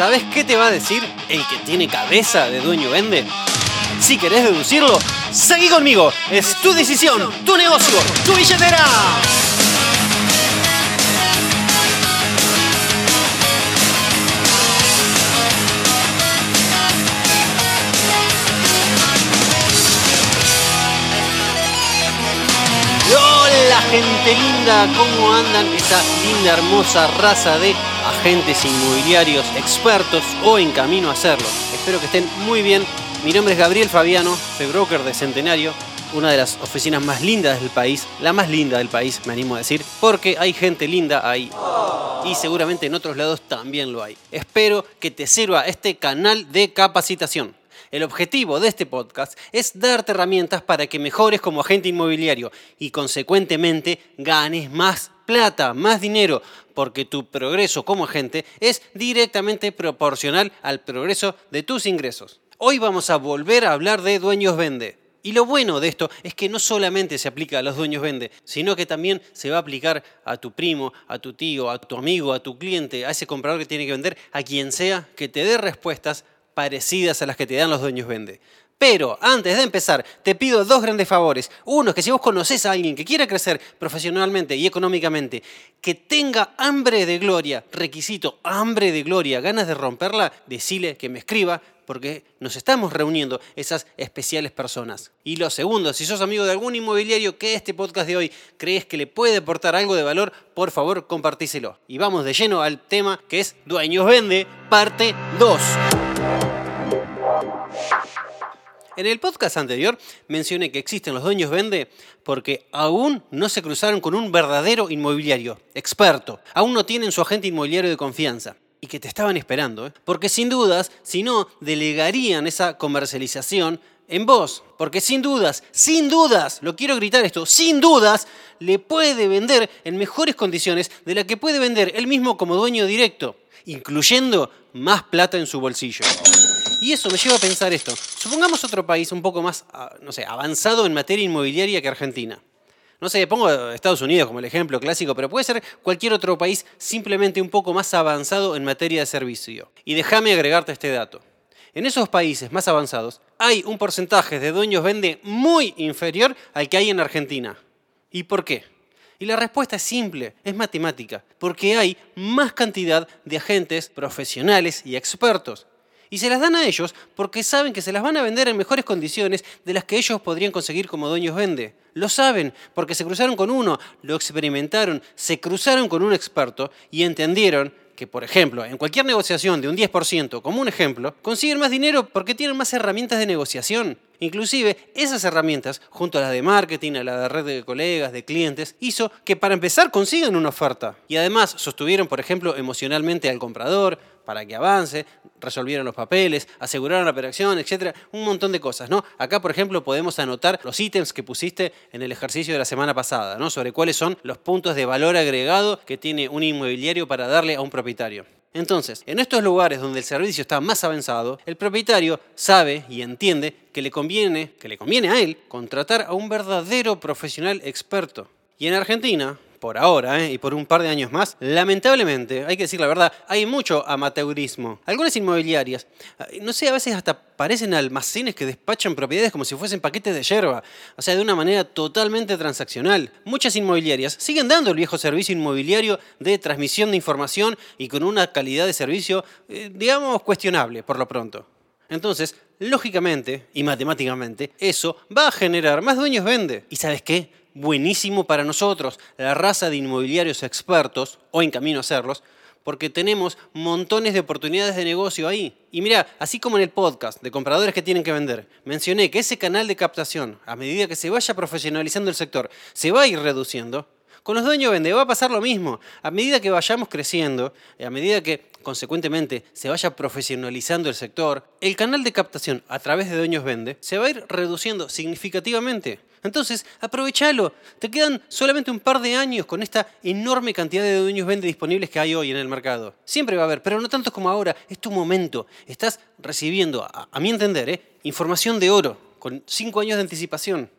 ¿Sabes qué te va a decir el que tiene cabeza de dueño vende? Si querés deducirlo, seguí conmigo. Es tu decisión, tu negocio, tu billetera. Hola gente linda, ¿cómo andan esa linda hermosa raza de agentes inmobiliarios expertos o en camino a hacerlo? Espero que estén muy bien. Mi nombre es Gabriel Fabiano, soy broker de Centenario, una de las oficinas más lindas del país, la más linda del país, me animo a decir, porque hay gente linda ahí. Y seguramente en otros lados también lo hay. Espero que te sirva este canal de capacitación. El objetivo de este podcast es darte herramientas para que mejores como agente inmobiliario y consecuentemente ganes más plata, más dinero, porque tu progreso como agente es directamente proporcional al progreso de tus ingresos. Hoy vamos a volver a hablar de dueños vende. Y lo bueno de esto es que no solamente se aplica a los dueños vende, sino que también se va a aplicar a tu primo, a tu tío, a tu amigo, a tu cliente, a ese comprador que tiene que vender, a quien sea que te dé respuestas parecidas a las que te dan los dueños vende. Pero antes de empezar, te pido dos grandes favores. Uno es que si vos conoces a alguien que quiera crecer profesionalmente y económicamente, que tenga hambre de gloria, requisito, hambre de gloria, ganas de romperla, decile que me escriba, porque nos estamos reuniendo esas especiales personas. Y lo segundo, si sos amigo de algún inmobiliario que este podcast de hoy crees que le puede aportar algo de valor, por favor compartíselo. Y vamos de lleno al tema que es Dueños Vende, parte 2. En el podcast anterior mencioné que existen los dueños vende porque aún no se cruzaron con un verdadero inmobiliario, experto. Aún no tienen su agente inmobiliario de confianza. Y que te estaban esperando, ¿eh? porque sin dudas, si no, delegarían esa comercialización en vos. Porque sin dudas, sin dudas, lo quiero gritar esto, sin dudas, le puede vender en mejores condiciones de la que puede vender él mismo como dueño directo, incluyendo más plata en su bolsillo. Y eso me lleva a pensar esto. Supongamos otro país un poco más, ah, no sé, avanzado en materia inmobiliaria que Argentina. No sé, pongo Estados Unidos como el ejemplo clásico, pero puede ser cualquier otro país simplemente un poco más avanzado en materia de servicio. Y déjame agregarte este dato. En esos países más avanzados hay un porcentaje de dueños vende muy inferior al que hay en Argentina. ¿Y por qué? Y la respuesta es simple, es matemática, porque hay más cantidad de agentes profesionales y expertos. Y se las dan a ellos porque saben que se las van a vender en mejores condiciones de las que ellos podrían conseguir como dueños vende. Lo saben porque se cruzaron con uno, lo experimentaron, se cruzaron con un experto y entendieron que, por ejemplo, en cualquier negociación de un 10%, como un ejemplo, consiguen más dinero porque tienen más herramientas de negociación. Inclusive esas herramientas, junto a las de marketing, a la de red de colegas, de clientes, hizo que para empezar consigan una oferta. Y además sostuvieron, por ejemplo, emocionalmente al comprador para que avance, resolvieron los papeles, aseguraron la operación, etcétera, un montón de cosas, ¿no? Acá, por ejemplo, podemos anotar los ítems que pusiste en el ejercicio de la semana pasada, ¿no? Sobre cuáles son los puntos de valor agregado que tiene un inmobiliario para darle a un propietario. Entonces, en estos lugares donde el servicio está más avanzado, el propietario sabe y entiende que le conviene, que le conviene a él contratar a un verdadero profesional experto. Y en Argentina, por ahora ¿eh? y por un par de años más, lamentablemente, hay que decir la verdad, hay mucho amateurismo. Algunas inmobiliarias, eh, no sé, a veces hasta parecen almacenes que despachan propiedades como si fuesen paquetes de yerba, o sea, de una manera totalmente transaccional. Muchas inmobiliarias siguen dando el viejo servicio inmobiliario de transmisión de información y con una calidad de servicio, eh, digamos, cuestionable por lo pronto. Entonces, lógicamente y matemáticamente, eso va a generar más dueños vende. ¿Y sabes qué? Buenísimo para nosotros, la raza de inmobiliarios expertos, o en camino a serlos, porque tenemos montones de oportunidades de negocio ahí. Y mira, así como en el podcast de compradores que tienen que vender, mencioné que ese canal de captación, a medida que se vaya profesionalizando el sector, se va a ir reduciendo. Con los dueños vende va a pasar lo mismo. A medida que vayamos creciendo, a medida que consecuentemente se vaya profesionalizando el sector, el canal de captación a través de dueños vende se va a ir reduciendo significativamente. Entonces, aprovechalo. Te quedan solamente un par de años con esta enorme cantidad de dueños vende disponibles que hay hoy en el mercado. Siempre va a haber, pero no tantos como ahora. Es tu momento. Estás recibiendo, a, mi entender, ¿eh? información de oro, con cinco años de anticipación.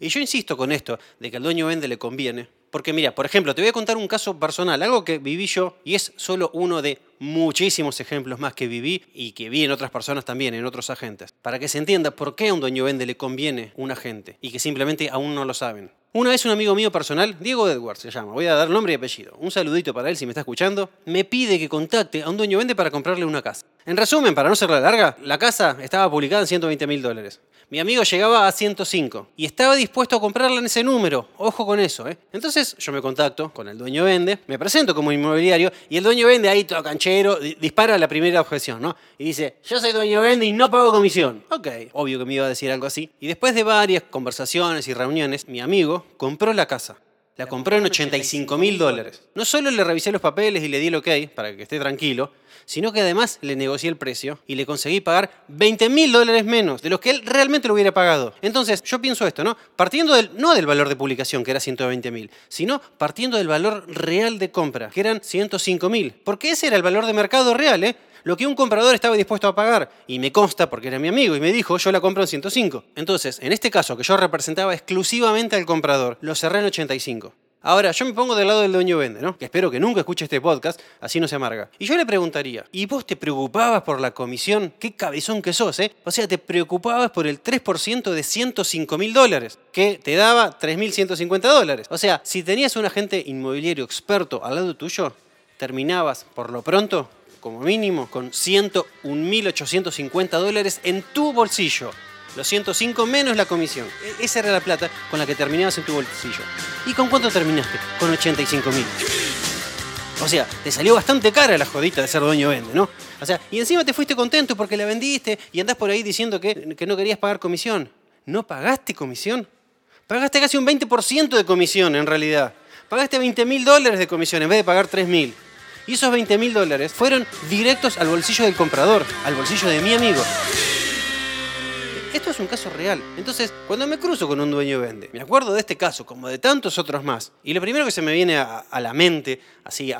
Y yo insisto con esto, de que al dueño vende le conviene. Porque mira, por ejemplo, te voy a contar un caso personal, algo que viví yo y es solo uno de muchísimos ejemplos más que viví y que vi en otras personas también, en otros agentes, para que se entienda por qué a un dueño vende le conviene un agente y que simplemente aún no lo saben. Una vez un amigo mío personal, Diego Edwards se llama, voy a dar nombre y apellido, un saludito para él si me está escuchando, me pide que contacte a un dueño vende para comprarle una casa. En resumen, para no ser la larga, la casa estaba publicada en 120 mil dólares. Mi amigo llegaba a 105 y estaba dispuesto a comprarla en ese número. Ojo con eso, ¿eh? Entonces yo me contacto con el dueño vende, me presento como inmobiliario y el dueño vende ahí todo canchero, dispara la primera objeción, ¿no? Y dice, yo soy dueño vende y no pago comisión. Ok, obvio que me iba a decir algo así. Y después de varias conversaciones y reuniones, mi amigo compró la casa. La compró en 85 mil dólares. No solo le revisé los papeles y le di el ok para que esté tranquilo, sino que además le negocié el precio y le conseguí pagar 20 mil dólares menos de los que él realmente lo hubiera pagado. Entonces, yo pienso esto, ¿no? Partiendo del, no del valor de publicación, que era 120 mil, sino partiendo del valor real de compra, que eran 105 mil. Porque ese era el valor de mercado real, ¿eh? Lo que un comprador estaba dispuesto a pagar. Y me consta porque era mi amigo y me dijo, yo la compro en 105. Entonces, en este caso que yo representaba exclusivamente al comprador, lo cerré en 85. Ahora, yo me pongo del lado del dueño vende, ¿no? Que espero que nunca escuche este podcast, así no se amarga. Y yo le preguntaría, ¿y vos te preocupabas por la comisión? Qué cabezón que sos, ¿eh? O sea, te preocupabas por el 3% de 105 mil dólares, que te daba 3.150 dólares. O sea, si tenías un agente inmobiliario experto al lado tuyo, terminabas, por lo pronto, como mínimo, con 101.850 dólares en tu bolsillo. Los 105 menos la comisión. E-, esa era la plata con la que terminabas en tu bolsillo. ¿Y con cuánto terminaste? Con 85.000. O sea, te salió bastante cara la jodita de ser dueño vende, ¿no? O sea, y encima te fuiste contento porque la vendiste y andás por ahí diciendo que, que no querías pagar comisión. ¿No pagaste comisión? Pagaste casi un 20% de comisión en realidad. Pagaste 20 mil dólares de comisión en vez de pagar 3 mil. Y esos 20 mil dólares fueron directos al bolsillo del comprador, al bolsillo de mi amigo. Esto es un caso real. Entonces, cuando me cruzo con un dueño vende, me acuerdo de este caso, como de tantos otros más, y lo primero que se me viene a, la mente, así,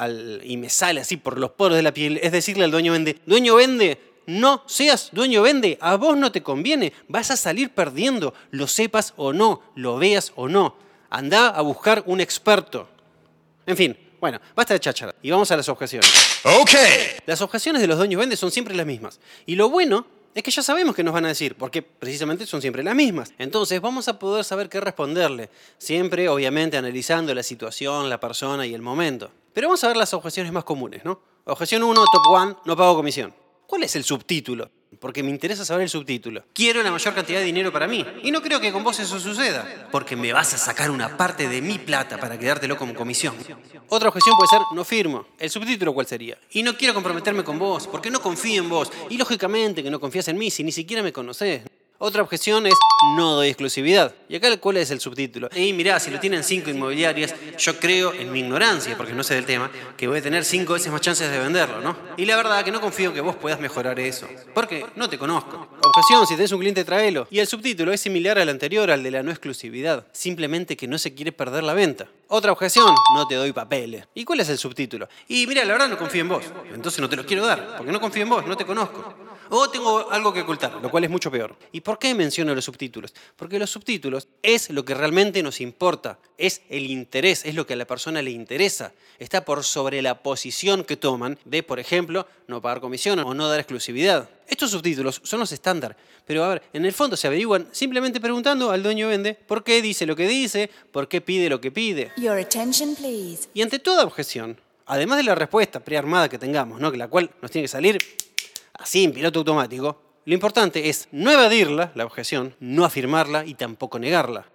y me sale así por los poros de la piel, es decirle al dueño vende, dueño vende, no seas dueño vende, a vos no te conviene, vas a salir perdiendo, lo sepas o no, lo veas o no. Anda a buscar un experto. En fin, bueno, basta de cháchara y vamos a las objeciones. Ok. Las objeciones de los dueños vende son siempre las mismas. Y lo bueno es que ya sabemos qué nos van a decir, porque precisamente son siempre las mismas. Entonces vamos a poder saber qué responderle, siempre obviamente analizando la situación, la persona y el momento. Pero vamos a ver las objeciones más comunes, ¿no? Objeción 1, top 1, no pago comisión. ¿Cuál es el subtítulo? Porque me interesa saber el subtítulo. Quiero la mayor cantidad de dinero para mí. Y no creo que con vos eso suceda, porque me vas a sacar una parte de mi plata para quedártelo como comisión. Otra objeción puede ser, no firmo. ¿El subtítulo cuál sería? Y no quiero comprometerme con vos, porque no confío en vos. Y lógicamente que no confías en mí si ni siquiera me conocés. Otra objeción es no doy exclusividad. ¿Y acá cuál es el subtítulo? Y mirá, si lo tienen cinco inmobiliarias, yo creo en mi ignorancia, porque no sé del tema, que voy a tener cinco veces más chances de venderlo, ¿no? Y la verdad que no confío en que vos puedas mejorar eso, porque no te conozco. Objeción, si tenés un cliente, tráelo. Y el subtítulo es similar al anterior, al de la no exclusividad, simplemente que no se quiere perder la venta. Otra objeción, no te doy papeles. ¿Y cuál es el subtítulo? Y mira, la verdad no confío en vos, entonces no te los quiero dar, porque no confío en vos, no te conozco. O tengo algo que ocultar, lo cual es mucho peor. ¿Y por qué menciono los subtítulos? Porque los subtítulos es lo que realmente nos importa, es el interés, es lo que a la persona le interesa. Está por sobre la posición que toman de, por ejemplo, no pagar comisión o no dar exclusividad. Estos subtítulos son los estándar, pero a ver, en el fondo se averiguan simplemente preguntando al dueño vende por qué dice lo que dice, por qué pide lo que pide. Y ante toda objeción, además de la respuesta prearmada que tengamos, ¿no? que la cual nos tiene que salir así en piloto automático, lo importante es no evadirla, la objeción, no afirmarla y tampoco negarla.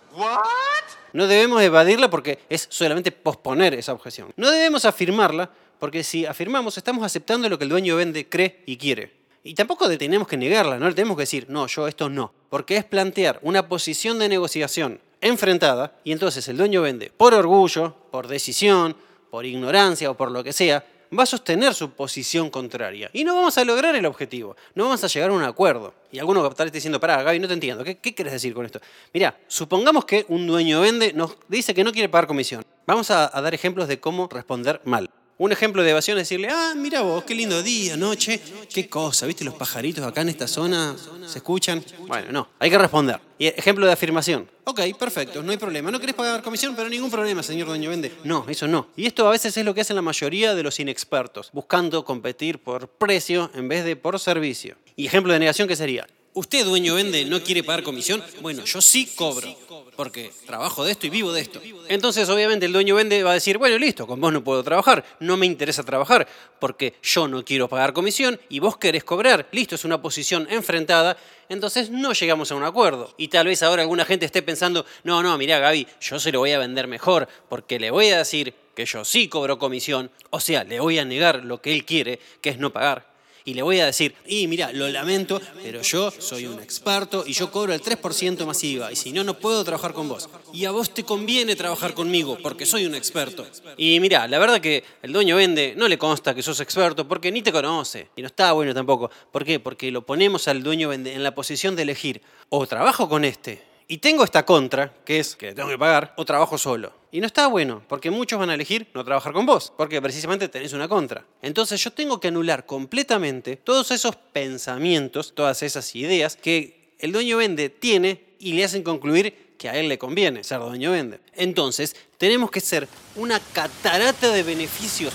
No debemos evadirla porque es solamente posponer esa objeción. No debemos afirmarla porque si afirmamos estamos aceptando lo que el dueño vende, cree y quiere. Y tampoco tenemos que negarla, no le tenemos que decir, no, yo esto no. Porque es plantear una posición de negociación enfrentada y entonces el dueño vende por orgullo, por decisión, por ignorancia o por lo que sea, va a sostener su posición contraria. Y no vamos a lograr el objetivo, no vamos a llegar a un acuerdo. Y alguno a estar diciendo, pará, Gaby, no te entiendo, ¿qué, qué quieres decir con esto? Mira, supongamos que un dueño vende, nos dice que no quiere pagar comisión. Vamos a, dar ejemplos de cómo responder mal. Un ejemplo de evasión es decirle, ah, mira vos, qué lindo día, noche, qué cosa, ¿viste los pajaritos acá en esta zona? ¿Se escuchan? Bueno, no, hay que responder. Y ejemplo de afirmación. Ok, perfecto, no hay problema. No querés pagar comisión, pero ningún problema, señor dueño vende. No, eso no. Y esto a veces es lo que hacen la mayoría de los inexpertos, buscando competir por precio en vez de por servicio. Y ejemplo de negación, ¿qué sería? ¿Usted, dueño vende, no quiere pagar comisión? Bueno, yo sí cobro, porque trabajo de esto y vivo de esto. Entonces, obviamente, el dueño vende va a decir, bueno, listo, con vos no puedo trabajar, no me interesa trabajar, porque yo no quiero pagar comisión y vos querés cobrar. Listo, es una posición enfrentada, entonces no llegamos a un acuerdo. Y tal vez ahora alguna gente esté pensando, no, no, mira, Gaby, yo se lo voy a vender mejor, porque le voy a decir que yo sí cobro comisión, o sea, le voy a negar lo que él quiere, que es no pagar y le voy a decir, y mira, lo lamento, pero yo soy un experto y yo cobro el 3% más IVA y si no, no puedo trabajar con vos. Y a vos te conviene trabajar conmigo porque soy un experto. Y mira, la verdad que el dueño vende, no le consta que sos experto porque ni te conoce. Y no está bueno tampoco. ¿Por qué? Porque lo ponemos al dueño vende en la posición de elegir o trabajo con este y tengo esta contra, que es que tengo que pagar, o trabajo solo. Y no está bueno, porque muchos van a elegir no trabajar con vos, porque precisamente tenés una contra. Entonces yo tengo que anular completamente todos esos pensamientos, todas esas ideas que el dueño vende tiene y le hacen concluir que a él le conviene ser dueño vende. Entonces tenemos que ser una catarata de beneficios.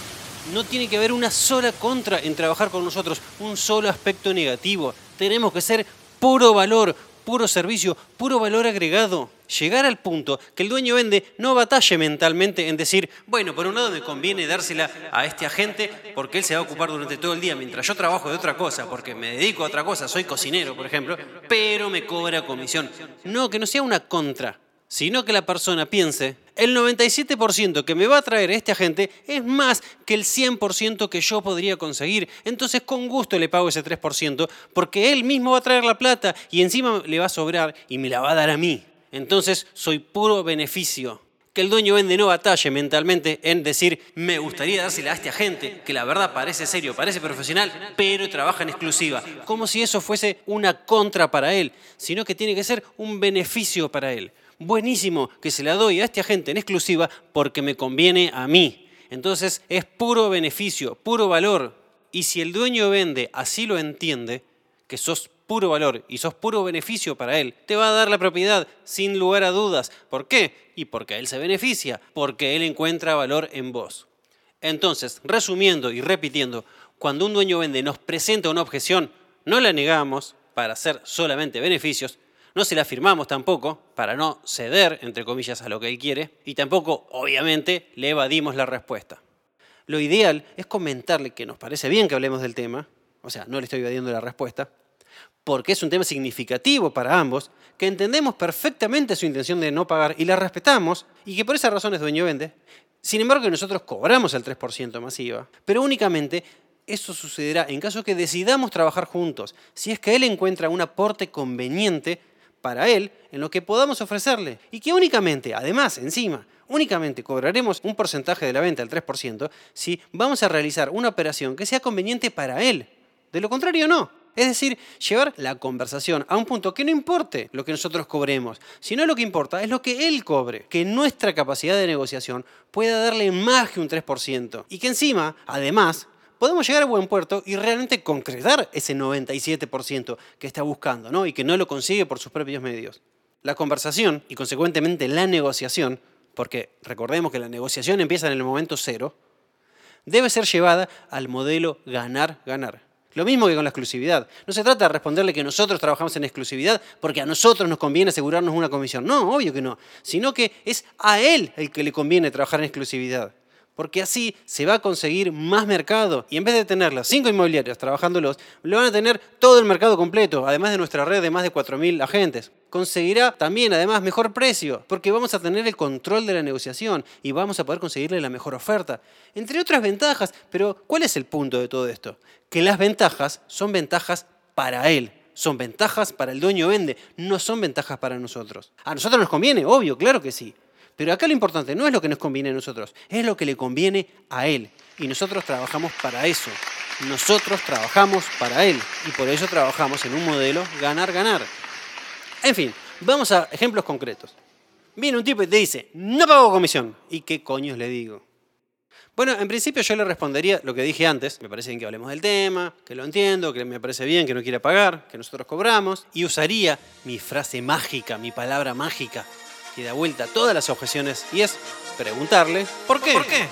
No tiene que haber una sola contra en trabajar con nosotros, un solo aspecto negativo. Tenemos que ser puro valor, puro servicio, puro valor agregado. Llegar al punto que el dueño vende no batalle mentalmente en decir, bueno, por un lado me conviene dársela a este agente porque él se va a ocupar durante todo el día mientras yo trabajo de otra cosa, porque me dedico a otra cosa, soy cocinero, por ejemplo, pero me cobra comisión. No, que no sea una contra sino que la persona piense, el 97% que me va a traer este agente es más que el 100% que yo podría conseguir. Entonces con gusto le pago ese 3% porque él mismo va a traer la plata y encima le va a sobrar y me la va a dar a mí. Entonces soy puro beneficio. Que el dueño vende no batalle mentalmente en decir, me gustaría dársela a este agente, que la verdad parece serio, parece profesional, pero trabaja en exclusiva. Como si eso fuese una contra para él, sino que tiene que ser un beneficio para él buenísimo que se la doy a este agente en exclusiva porque me conviene a mí. Entonces es puro beneficio, puro valor. Y si el dueño vende así lo entiende, que sos puro valor y sos puro beneficio para él, te va a dar la propiedad sin lugar a dudas. ¿Por qué? Y porque él se beneficia, porque él encuentra valor en vos. Entonces, resumiendo y repitiendo, cuando un dueño vende nos presenta una objeción, no la negamos para hacer solamente beneficios, no se la firmamos tampoco, para no ceder, entre comillas, a lo que él quiere, y tampoco, obviamente, le evadimos la respuesta. Lo ideal es comentarle que nos parece bien que hablemos del tema, o sea, no le estoy evadiendo la respuesta, porque es un tema significativo para ambos, que entendemos perfectamente su intención de no pagar y la respetamos, y que por esa razón es dueño vende. Sin embargo, nosotros cobramos el 3% masiva, pero únicamente eso sucederá en caso que decidamos trabajar juntos, si es que él encuentra un aporte conveniente para él en lo que podamos ofrecerle. Y que únicamente, además, encima, únicamente cobraremos un porcentaje de la venta, el 3%, si vamos a realizar una operación que sea conveniente para él. De lo contrario, no. Es decir, llevar la conversación a un punto que no importe lo que nosotros cobremos, sino lo que importa es lo que él cobre, que nuestra capacidad de negociación pueda darle más que un 3% y que encima, además, podemos llegar a buen puerto y realmente concretar ese 97% que está buscando ¿no? y que no lo consigue por sus propios medios. La conversación y consecuentemente la negociación, porque recordemos que la negociación empieza en el momento cero, debe ser llevada al modelo ganar-ganar. Lo mismo que con la exclusividad. No se trata de responderle que nosotros trabajamos en exclusividad porque a nosotros nos conviene asegurarnos una comisión. No, obvio que no. Sino que es a él el que le conviene trabajar en exclusividad porque así se va a conseguir más mercado. Y en vez de tener las cinco inmobiliarias trabajándolos, lo van a tener todo el mercado completo, además de nuestra red de más de 4.000 agentes. Conseguirá también, además, mejor precio, porque vamos a tener el control de la negociación y vamos a poder conseguirle la mejor oferta. Entre otras ventajas, pero ¿cuál es el punto de todo esto? Que las ventajas son ventajas para él, son ventajas para el dueño vende, no son ventajas para nosotros. A nosotros nos conviene, obvio, claro que sí. Pero acá lo importante no es lo que nos conviene a nosotros, es lo que le conviene a Él. Y nosotros trabajamos para eso. Nosotros trabajamos para Él. Y por eso trabajamos en un modelo ganar-ganar. En fin, vamos a ejemplos concretos. Viene un tipo y te dice, no pago comisión. ¿Y qué coños le digo? Bueno, en principio yo le respondería lo que dije antes. Me parece bien que hablemos del tema, que lo entiendo, que me parece bien que no quiera pagar, que nosotros cobramos. Y usaría mi frase mágica, mi palabra mágica, que da vuelta todas las objeciones. Y es preguntarle, ¿por qué? ¿Por qué?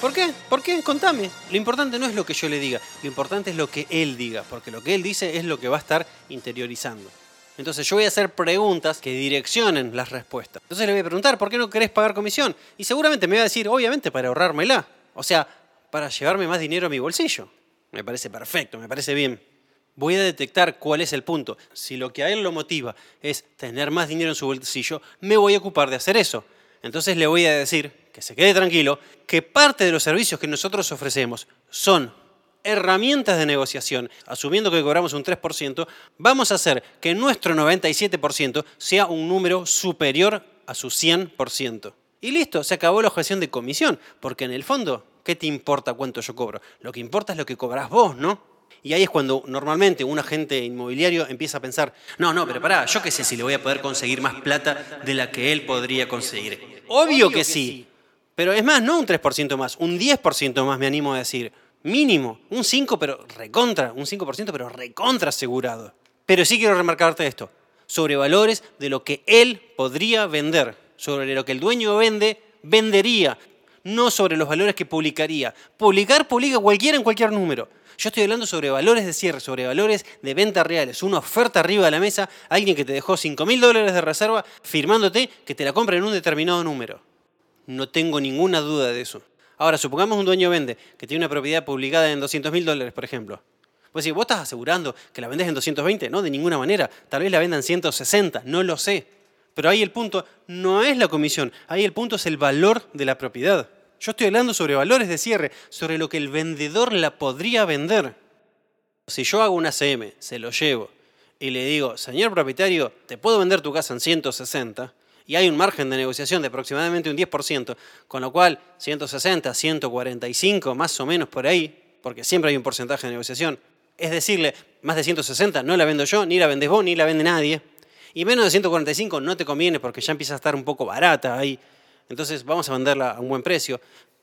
¿Por qué? ¿Por qué? Contame. Lo importante no es lo que yo le diga, lo importante es lo que él diga, porque lo que él dice es lo que va a estar interiorizando. Entonces yo voy a hacer preguntas que direccionen las respuestas. Entonces le voy a preguntar, ¿por qué no querés pagar comisión? Y seguramente me va a decir, obviamente, para ahorrármela. O sea, para llevarme más dinero a mi bolsillo. Me parece perfecto, me parece bien. Voy a detectar cuál es el punto. Si lo que a él lo motiva es tener más dinero en su bolsillo, me voy a ocupar de hacer eso. Entonces le voy a decir, que se quede tranquilo, que parte de los servicios que nosotros ofrecemos son herramientas de negociación, asumiendo que cobramos un 3%, vamos a hacer que nuestro 97% sea un número superior a su 100%. Y listo, se acabó la objeción de comisión, porque en el fondo, ¿qué te importa cuánto yo cobro? Lo que importa es lo que cobras vos, ¿no? Y ahí es cuando normalmente un agente inmobiliario empieza a pensar, no, no, pero pará, yo qué sé si le voy a poder conseguir más plata de la que él podría conseguir. Obvio que sí, pero es más, no un 3% más, un 10% más me animo a decir mínimo, un 5, pero recontra, un 5%, pero recontra asegurado. Pero sí quiero remarcarte esto, sobre valores de lo que él podría vender, sobre lo que el dueño vende, vendería, no sobre los valores que publicaría. Publicar, publica cualquiera en cualquier número. Yo estoy hablando sobre valores de cierre, sobre valores de venta reales, una oferta arriba de la mesa, alguien que te dejó 5 mil dólares de reserva firmándote que te la compra en un determinado número. No tengo ninguna duda de eso. Ahora, supongamos un dueño vende que tiene una propiedad publicada en 200 mil dólares, por ejemplo. Pues si vos estás asegurando que la vendes en 220, no, de ninguna manera. Tal vez la vendan en 160, no lo sé. Pero ahí el punto no es la comisión, ahí el punto es el valor de la propiedad. Yo estoy hablando sobre valores de cierre, sobre lo que el vendedor la podría vender. Si yo hago una CM, se lo llevo y le digo, señor propietario, te puedo vender tu casa en 160, y hay un margen de negociación de aproximadamente un 10%, con lo cual 160, 145, más o menos por ahí, porque siempre hay un porcentaje de negociación, es decirle, más de 160 no la vendo yo, ni la vendes vos, ni la vende nadie. Y menos de 145 no te conviene porque ya empieza a estar un poco barata ahí. Entonces vamos a venderla a un buen precio.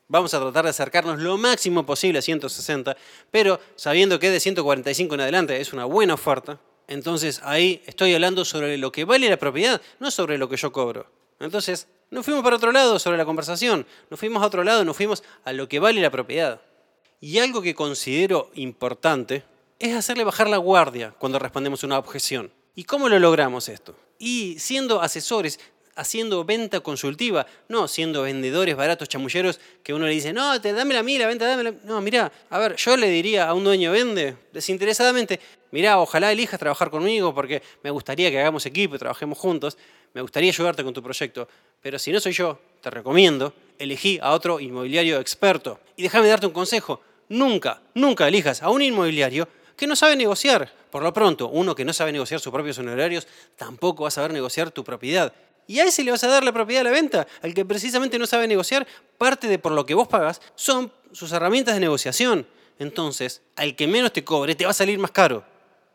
Vamos a tratar de acercarnos lo máximo posible a 160, pero sabiendo que de 145 en adelante es una buena oferta, entonces ahí estoy hablando sobre lo que vale la propiedad, no sobre lo que yo cobro. Entonces, nos fuimos para otro lado sobre la conversación, nos fuimos a otro lado, nos fuimos a lo que vale la propiedad. Y algo que considero importante es hacerle bajar la guardia cuando respondemos una objeción. ¿Y cómo lo logramos esto? Y siendo asesores, haciendo venta consultiva, no siendo vendedores baratos chamulleros que uno le dice, no, te, dámela a mí, la venta. No, mira, a ver, yo le diría a un dueño vende desinteresadamente, mira, ojalá elijas trabajar conmigo porque me gustaría que hagamos equipo trabajemos juntos, me gustaría ayudarte con tu proyecto, pero si no soy yo, te recomiendo, elegí a otro inmobiliario experto. Y déjame darte un consejo, nunca, nunca elijas a un inmobiliario que no sabe negociar. Por lo pronto, uno que no sabe negociar sus propios honorarios tampoco va a saber negociar tu propiedad. Y a ese le vas a dar la propiedad a la venta. Al que precisamente no sabe negociar, parte de por lo que vos pagas son sus herramientas de negociación. Entonces, al que menos te cobre, te va a salir más caro.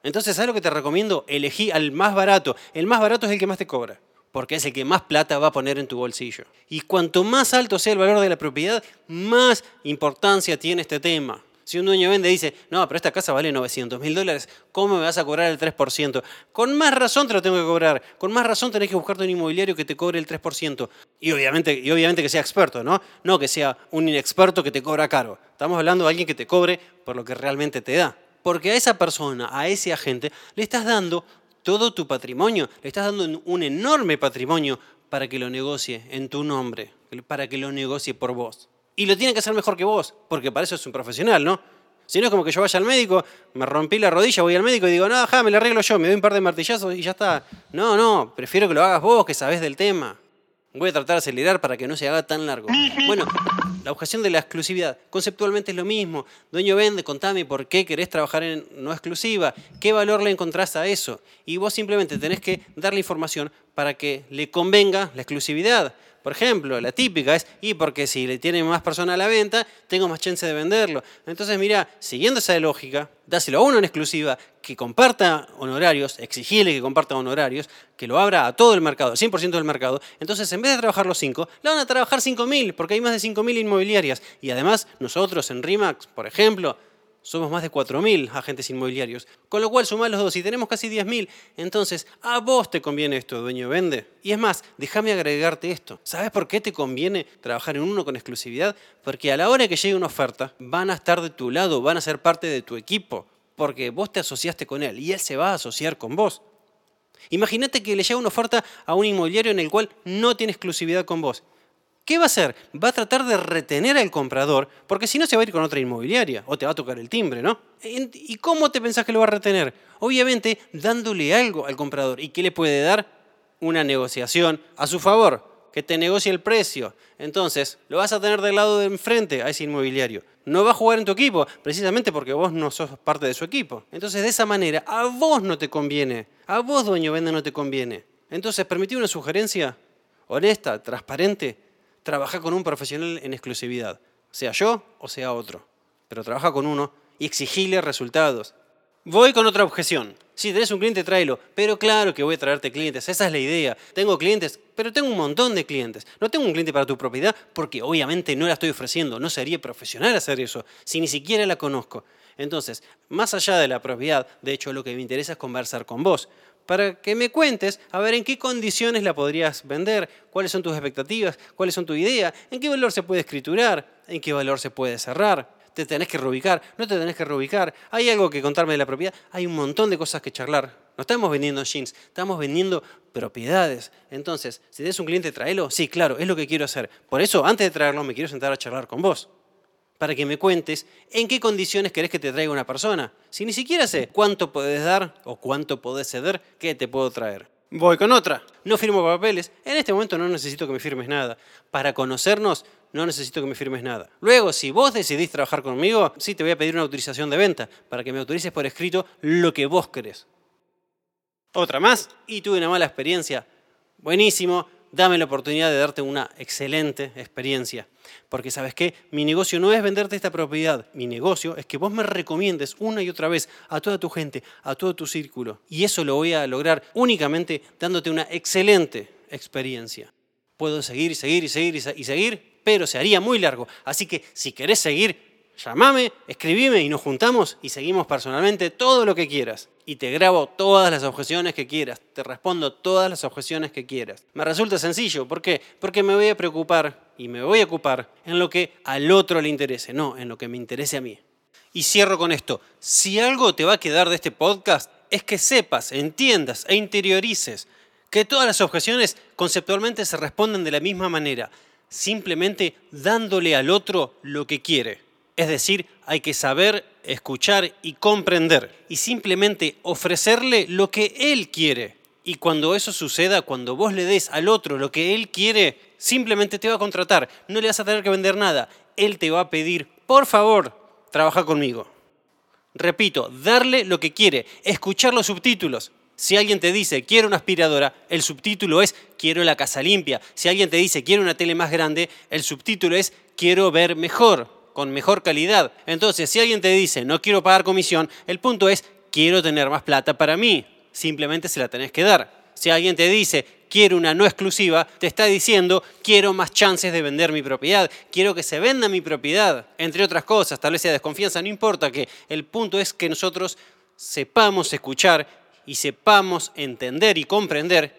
Entonces, ¿sabes lo que te recomiendo? Elegí al más barato. El más barato es el que más te cobra, porque es el que más plata va a poner en tu bolsillo. Y cuanto más alto sea el valor de la propiedad, más importancia tiene este tema. Si un dueño vende y dice, no, pero esta casa vale 900 mil dólares, ¿cómo me vas a cobrar el 3%? Con más razón te lo tengo que cobrar. Con más razón tenés que buscarte un inmobiliario que te cobre el 3%. Y obviamente, y obviamente que sea experto, ¿no? No que sea un inexperto que te cobra caro. Estamos hablando de alguien que te cobre por lo que realmente te da. Porque a esa persona, a ese agente, le estás dando todo tu patrimonio, le estás dando un enorme patrimonio para que lo negocie en tu nombre, para que lo negocie por vos y lo tiene que hacer mejor que vos, porque para eso es un profesional, ¿no? Si no es como que yo vaya al médico, me rompí la rodilla, voy al médico y digo, no, ja, me la arreglo yo, me doy un par de martillazos y ya está. No, no, prefiero que lo hagas vos, que sabés del tema. Voy a tratar de acelerar para que no se haga tan largo. Bueno, la objeción de la exclusividad. Conceptualmente es lo mismo. Dueño vende, contame por qué querés trabajar en no exclusiva, qué valor le encontrás a eso. Y vos simplemente tenés que darle información para que le convenga la exclusividad Por ejemplo, la típica es, y porque si le tiene más personas a la venta, tengo más chance de venderlo. Entonces, mira, siguiendo esa lógica, dáselo a uno en exclusiva, que comparta honorarios, exigirle que comparta honorarios, que lo abra a todo el mercado, al 100% del mercado. Entonces, en vez de trabajar los 5, le van a trabajar 5.000, porque hay más de 5.000 inmobiliarias. Y además, nosotros en RIMAX, por ejemplo, somos más de 4.000 agentes inmobiliarios, con lo cual sumás los dos y tenemos casi 10.000. Entonces, a vos te conviene esto, dueño vende. Y es más, déjame agregarte esto. ¿Sabes por qué te conviene trabajar en uno con exclusividad? Porque a la hora que llegue una oferta, van a estar de tu lado, van a ser parte de tu equipo, porque vos te asociaste con él y él se va a asociar con vos. Imagínate que le llega una oferta a un inmobiliario en el cual no tiene exclusividad con vos. ¿Qué va a hacer? Va a tratar de retener al comprador, porque si no se va a ir con otra inmobiliaria o te va a tocar el timbre, ¿no? ¿Y cómo te pensás que lo va a retener? Obviamente dándole algo al comprador. ¿Y qué le puede dar? Una negociación a su favor, que te negocie el precio. Entonces, lo vas a tener del lado de enfrente a ese inmobiliario. No va a jugar en tu equipo, precisamente porque vos no sos parte de su equipo. Entonces, de esa manera, a vos no te conviene. A vos, dueño vende, no te conviene. Entonces, permití una sugerencia honesta, transparente trabaja con un profesional en exclusividad, sea yo o sea otro, pero trabaja con uno y exigile resultados. Voy con otra objeción. Si tenés un cliente, tráelo. Pero claro que voy a traerte clientes. Esa es la idea. Tengo clientes, pero tengo un montón de clientes. No tengo un cliente para tu propiedad porque obviamente no la estoy ofreciendo. No sería profesional hacer eso si ni siquiera la conozco. Entonces, más allá de la propiedad, de hecho lo que me interesa es conversar con vos para que me cuentes a ver en qué condiciones la podrías vender, cuáles son tus expectativas, cuáles son tu idea, en qué valor se puede escriturar, en qué valor se puede cerrar. Te tenés que reubicar, no te tenés que reubicar. Hay algo que contarme de la propiedad, hay un montón de cosas que charlar. No estamos vendiendo jeans, estamos vendiendo propiedades. Entonces, si tienes un cliente, tráelo. Sí, claro, es lo que quiero hacer. Por eso, antes de traerlo, me quiero sentar a charlar con vos para que me cuentes en qué condiciones querés que te traiga una persona. Si ni siquiera sé cuánto podés dar o cuánto podés ceder, ¿qué te puedo traer? Voy con otra. No firmo papeles. En este momento no necesito que me firmes nada. Para conocernos, no necesito que me firmes nada. Luego, si vos decidís trabajar conmigo, sí te voy a pedir una autorización de venta para que me autorices por escrito lo que vos querés. Otra más, y tuve una mala experiencia. Buenísimo, dame la oportunidad de darte una excelente experiencia. Porque sabes qué, mi negocio no es venderte esta propiedad, mi negocio es que vos me recomiendes una y otra vez a toda tu gente, a todo tu círculo. Y eso lo voy a lograr únicamente dándote una excelente experiencia. Puedo seguir y seguir y seguir y seguir, pero se haría muy largo. Así que si querés seguir, llamame, escribime y nos juntamos y seguimos personalmente todo lo que quieras. Y te grabo todas las objeciones que quieras, te respondo todas las objeciones que quieras. Me resulta sencillo, ¿por qué? Porque me voy a preocupar y me voy a ocupar en lo que al otro le interese, no en lo que me interese a mí. Y cierro con esto, si algo te va a quedar de este podcast es que sepas, entiendas e interiorices que todas las objeciones conceptualmente se responden de la misma manera, simplemente dándole al otro lo que quiere. Es decir, hay que saber escuchar y comprender y simplemente ofrecerle lo que él quiere. Y cuando eso suceda, cuando vos le des al otro lo que él quiere, simplemente te va a contratar. No le vas a tener que vender nada. Él te va a pedir, por favor, trabaja conmigo. Repito, darle lo que quiere, escuchar los subtítulos. Si alguien te dice, quiero una aspiradora, el subtítulo es, quiero la casa limpia. Si alguien te dice, quiero una tele más grande, el subtítulo es, quiero ver mejor con mejor calidad. Entonces, si alguien te dice, no quiero pagar comisión, el punto es, quiero tener más plata para mí. Simplemente se la tenés que dar. Si alguien te dice, quiero una no exclusiva, te está diciendo, quiero más chances de vender mi propiedad, quiero que se venda mi propiedad, entre otras cosas, tal vez sea desconfianza, no importa que el punto es que nosotros sepamos escuchar y sepamos entender y comprender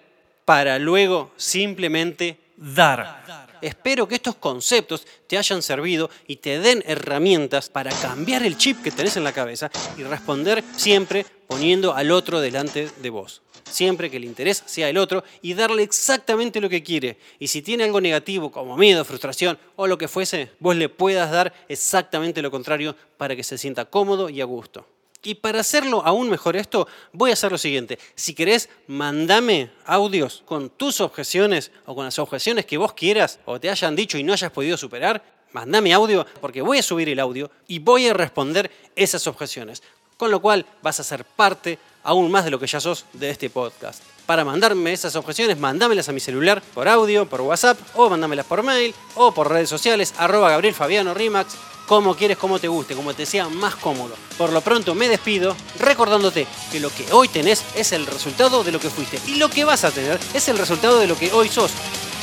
para luego simplemente dar. Espero que estos conceptos te hayan servido y te den herramientas para cambiar el chip que tenés en la cabeza y responder siempre poniendo al otro delante de vos. Siempre que el interés sea el otro y darle exactamente lo que quiere. Y si tiene algo negativo como miedo, frustración o lo que fuese, vos le puedas dar exactamente lo contrario para que se sienta cómodo y a gusto. Y para hacerlo aún mejor esto, voy a hacer lo siguiente. Si querés, mandame audios con tus objeciones o con las objeciones que vos quieras o te hayan dicho y no hayas podido superar. Mandame audio porque voy a subir el audio y voy a responder esas objeciones. Con lo cual vas a ser parte aún más de lo que ya sos de este podcast. Para mandarme esas objeciones, mandámelas a mi celular por audio, por WhatsApp, o mandámelas por mail, o por redes sociales, arroba Gabriel Fabiano Rimax, como quieres, como te guste, como te sea más cómodo. Por lo pronto me despido recordándote que lo que hoy tenés es el resultado de lo que fuiste y lo que vas a tener es el resultado de lo que hoy sos.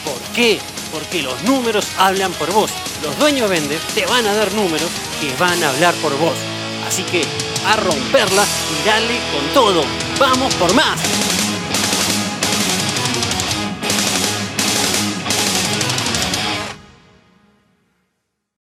¿Por qué? Porque los números hablan por vos. Los dueños venden te van a dar números que van a hablar por vos. Así que a romperla y dale con todo. ¡Vamos por más!